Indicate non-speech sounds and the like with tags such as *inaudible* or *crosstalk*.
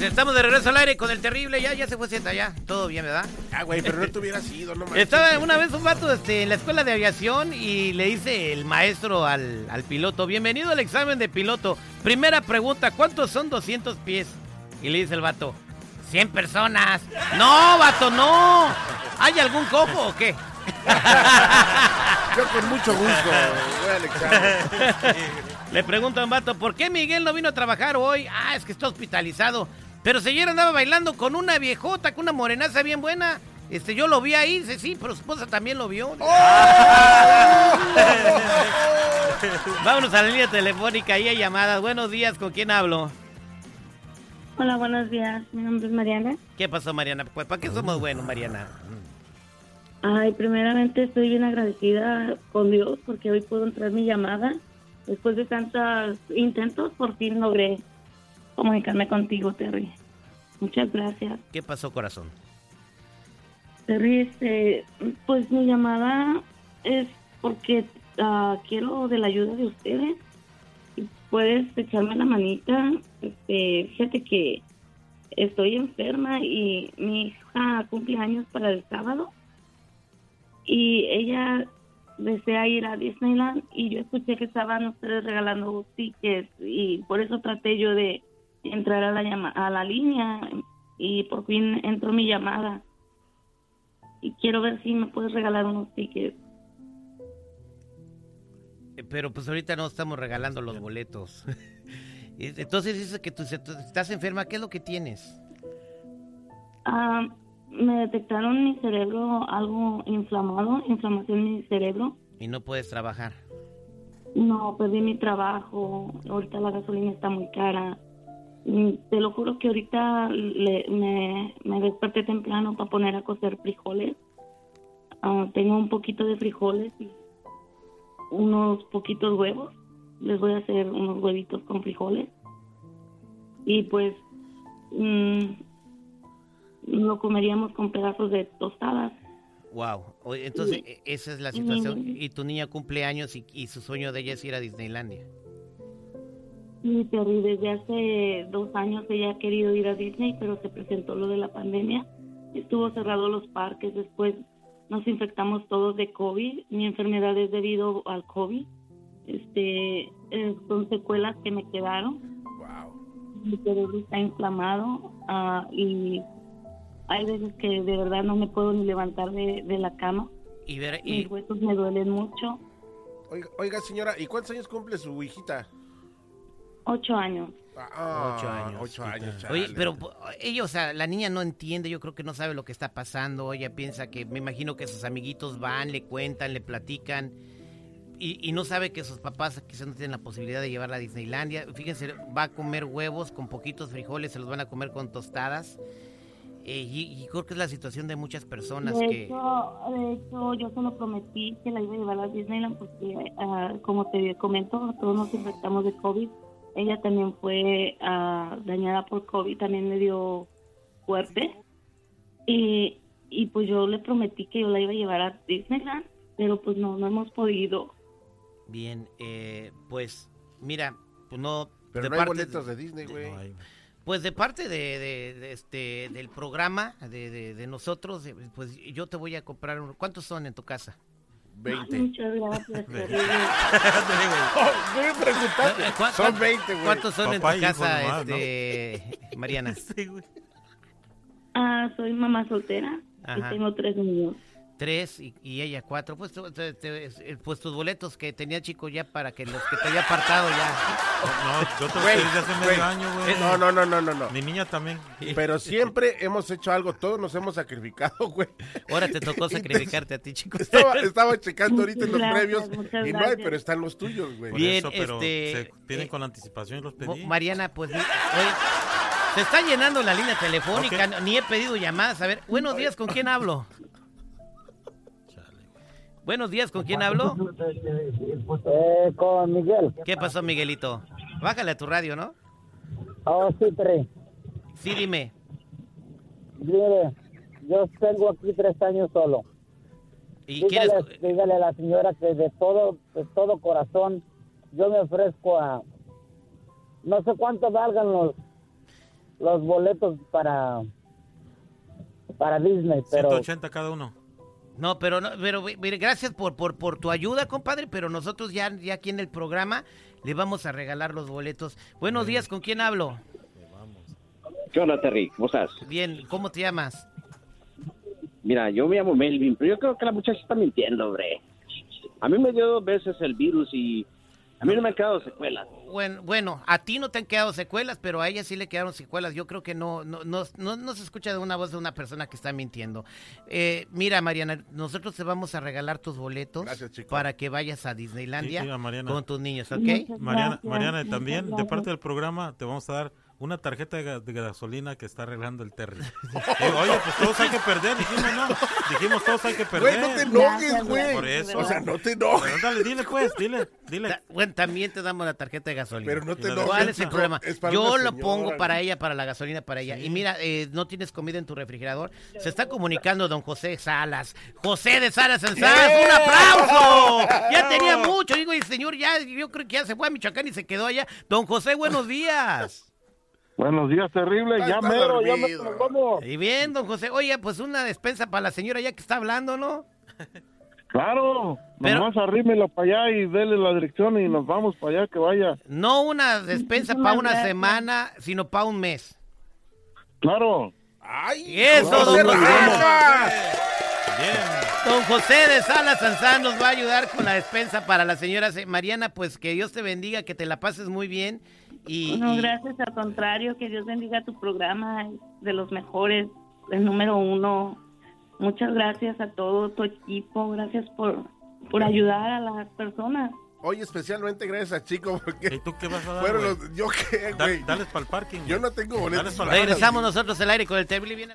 Estamos de regreso al aire con el terrible. Ya, ya se fue Z, ya. Todo bien, ¿verdad? Ah, güey, pero no te hubieras ido, no manches. Estaba una vez un vato este, en la escuela de aviación y le dice el maestro al, al piloto: Bienvenido al examen de piloto. Primera pregunta: ¿cuántos son 200 pies? Y le dice el vato: 100 personas. No, vato, no. ¿Hay algún cojo o qué? *laughs* Yo con mucho gusto voy al examen. *laughs* Le pregunta a un vato, ¿por qué Miguel no vino a trabajar hoy? Ah, es que está hospitalizado. Pero si ayer andaba bailando con una viejota, con una morenaza bien buena. Este, yo lo vi ahí, dice, sí, pero su esposa también lo vio. *laughs* Vámonos a la línea telefónica, ahí hay llamadas. Buenos días, ¿con quién hablo? Hola, buenos días. Mi nombre es Mariana. ¿Qué pasó, Mariana? Pues, ¿para qué somos buenos, Mariana? Ay, primeramente estoy bien agradecida con Dios porque hoy puedo entrar mi llamada. Después de tantos intentos, por fin logré comunicarme contigo, Terry. Muchas gracias. ¿Qué pasó, corazón? Terry, este, pues mi llamada es porque ah, quiero de la ayuda de ustedes. Puedes echarme la manita. Este, fíjate que estoy enferma y mi hija cumple años para el sábado. Y ella desea ir a Disneyland y yo escuché que estaban ustedes regalando tickets y por eso traté yo de entrar a la llama a la línea y por fin entró mi llamada y quiero ver si me puedes regalar unos tickets. Eh, Pero pues ahorita no estamos regalando los boletos. *laughs* Entonces dices que tú estás enferma, ¿qué es lo que tienes? Ah, me detectaron en mi cerebro algo inflamado, inflamación en mi cerebro. Y no puedes trabajar. No, perdí mi trabajo. Ahorita la gasolina está muy cara. Mm, Te lo juro que ahorita le- me, me desperté temprano para poner a cocer frijoles. Ah, tengo un poquito de frijoles y unos poquitos huevos. Les voy a hacer unos huevitos con frijoles. Y pues mm, lo comeríamos con pedazos de tostadas. Wow. Entonces, e- esa es la situación. Y tu niña cumple años y, y su sueño de ella es ir a Disneylandia. Sí, Terry, desde hace dos años ella ha querido ir a Disney, pero se presentó lo de la pandemia. Estuvo cerrado los parques, después nos infectamos todos de COVID. Mi enfermedad es debido al COVID. Este, eh, son secuelas que me quedaron. Wow. Mi cerebro está inflamado ah, y hay veces que de verdad no me puedo ni levantar de, de la cama. Y ver, y, Mis huesos me duelen mucho. Oiga, oiga, señora, ¿y cuántos años cumple su hijita? Ocho años. Ah, Ocho años, Ocho años, Oye, pero ella, o sea, la niña no entiende, yo creo que no sabe lo que está pasando, ella piensa que, me imagino que sus amiguitos van, le cuentan, le platican, y, y no sabe que sus papás quizás no tienen la posibilidad de llevarla a Disneylandia. Fíjense, va a comer huevos con poquitos frijoles, se los van a comer con tostadas, eh, y, y creo que es la situación de muchas personas De que... hecho, de hecho, yo solo prometí que la iba a llevar a Disneyland porque, ah, como te comento, todos nos infectamos de COVID. Ella también fue ah, dañada por COVID, también le dio fuerte. Y, y pues yo le prometí que yo la iba a llevar a Disneyland, pero pues no, no hemos podido. Bien, eh, pues mira, pues no... Pero de no hay parte- boletos de Disney, güey. No Pues de parte de, de- de este del programa de, de- de nosotros, pues yo te voy a comprar uno. ¿Cuántos son en tu casa? Ay, 20. muchas gracias. terrible. Oh, no me preguntaste. Eh, ¿cuá- Son cuá- 20, güey. ¿Cuántos son Papá en tu casa, nomás, ¿no? este, Mariana? *laughs* Ah, soy mamá soltera Ajá. y tengo tres niños. Tres y, y ella cuatro. Pues, te- te- eh, pues tus boletos que tenía chico ya para que los que te había apartado ya. No, yo te Güey, desde hace güey. medio año, güey. No, no, no, no, no, no. Mi niña también. Pero siempre hemos hecho algo, todos nos hemos sacrificado, güey. Ahora te tocó sacrificarte a ti, chico. Estaba, estaba checando ahorita en los Gracias, previos y no hay, pero están los tuyos, güey. Por Bien, eso, pero este, se piden eh, con anticipación y los pedí. Mariana, pues, oye, se está llenando la línea telefónica, ni he pedido llamadas. A ver, buenos días, ¿con quién hablo? Buenos días, ¿con quién hablo? Eh, con Miguel. ¿Qué pasó, Miguelito? Bájale a tu radio, ¿no? Oh, sí, Terry. Sí, dime. Mire, yo tengo aquí tres años solo. ¿Y quieres? Dígale, dígale a la señora que de todo, de todo corazón, yo me ofrezco a... No sé cuánto valgan los... los boletos para para Disney, pero 180 cada uno. No, pero no, pero mire, gracias por, por, por tu ayuda, compadre, pero nosotros ya, ya aquí en el programa le vamos a regalar los boletos. Buenos días, ¿con quién hablo? ¿Qué onda, Terry? ¿Cómo estás? Bien, ¿cómo te llamas? Mira, yo me llamo Melvin, pero yo creo que la muchacha está mintiendo, hombre. A mí me dio dos veces el virus y a mí no me han quedado secuelas. Bueno, bueno, a ti no te han quedado secuelas, pero a ella sí le quedaron secuelas. Yo creo que no, no, no, no, no se escucha de una voz de una persona que está mintiendo. Eh, mira, Mariana, nosotros te vamos a regalar tus boletos Gracias, para que vayas a Disneylandia Sí, sí, a Mariana. con tus niños, ¿ok? Mariana, Mariana, también de parte del programa te vamos a dar una tarjeta de, ga- de gasolina que está arreglando el Terry. Eh, oye, pues todos hay que perder, dijimos, ¿no? Dijimos todos hay que perder. Güey, no te enojes, güey. Por eso. O sea, no te enojes. Pero dale, dile pues, dile, dile. Ta- Bueno, también te damos la tarjeta de gasolina. Pero no te enojes. ¿Cuál es el problema? Es Yo lo señora, pongo para ella, para la gasolina para ella. Y mira, eh, no tienes comida en tu refrigerador. Se está comunicando don José Salas. José de Salas en Salas, ¡Eh! ¡un aplauso! Ya tenía mucho. Digo, y señor, ya, yo creo que ya se fue a Michoacán y se quedó allá. Don José, buenos días. Buenos días, terrible. Está- Ya mero, ya mero, nos vamos. Y bien, don José. Oye, pues una despensa para la señora ya que está hablando, ¿no? Claro, Pero- nomás arrímelo para allá y dele la dirección y nos vamos para allá que vaya. No una despensa para una semana, sino para un mes. Claro. ¡Ay! Eso, don José. Bien. Don José de Salas Sanzán nos va a ayudar con la despensa para la señora Se- Mariana. Pues que Dios te bendiga, que te la pases muy bien. Y, No, y- gracias, al contrario, que Dios bendiga tu programa, de los mejores, el número uno. Muchas gracias a todo tu equipo, gracias por, por ayudar a las personas. Oye, especialmente gracias a Chico, ¿Y porque tú qué vas a dar, fueron los... ¿Yo qué, Da- güey? dales para el parking. Yo no tengo boletos. Regresamos nosotros al aire con el Table. Viene